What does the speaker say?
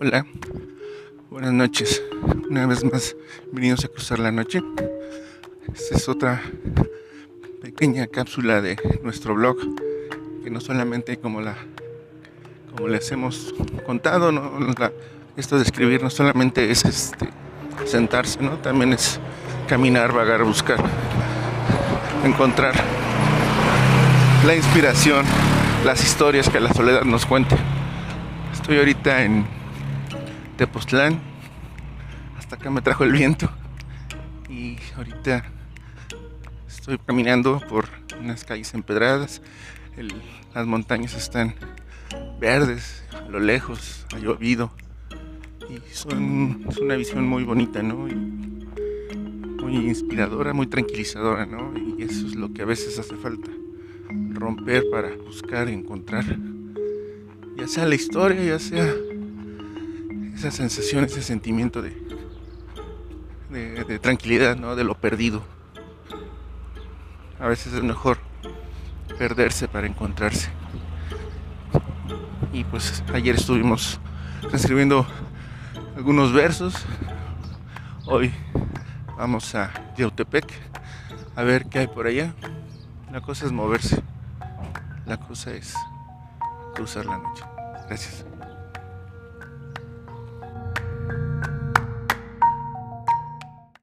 Hola, buenas noches. Una vez más, bienvenidos a cruzar la noche. Esta es otra pequeña cápsula de nuestro blog, que no solamente como la como les hemos contado, ¿no? esto de escribir no solamente es este sentarse, ¿no? También es caminar, vagar, buscar, encontrar la inspiración, las historias que la soledad nos cuente. Estoy ahorita en Tepoztlán. Hasta acá me trajo el viento. Y ahorita estoy caminando por unas calles empedradas. las montañas están verdes, a lo lejos, ha llovido. Y son, es una visión muy bonita, ¿no? muy inspiradora, muy tranquilizadora, ¿no? Y eso es lo que a veces hace falta. Romper para buscar, encontrar ya sea la historia, ya sea esa sensación, ese sentimiento de, de, tranquilidad, ¿no? De lo perdido. A veces es mejor perderse para encontrarse. Y pues ayer estuvimos escribiendo algunos versos. Hoy vamos a Yautepec a ver qué hay por allá. La cosa es moverse. La cosa es cruzar la noche. Gracias.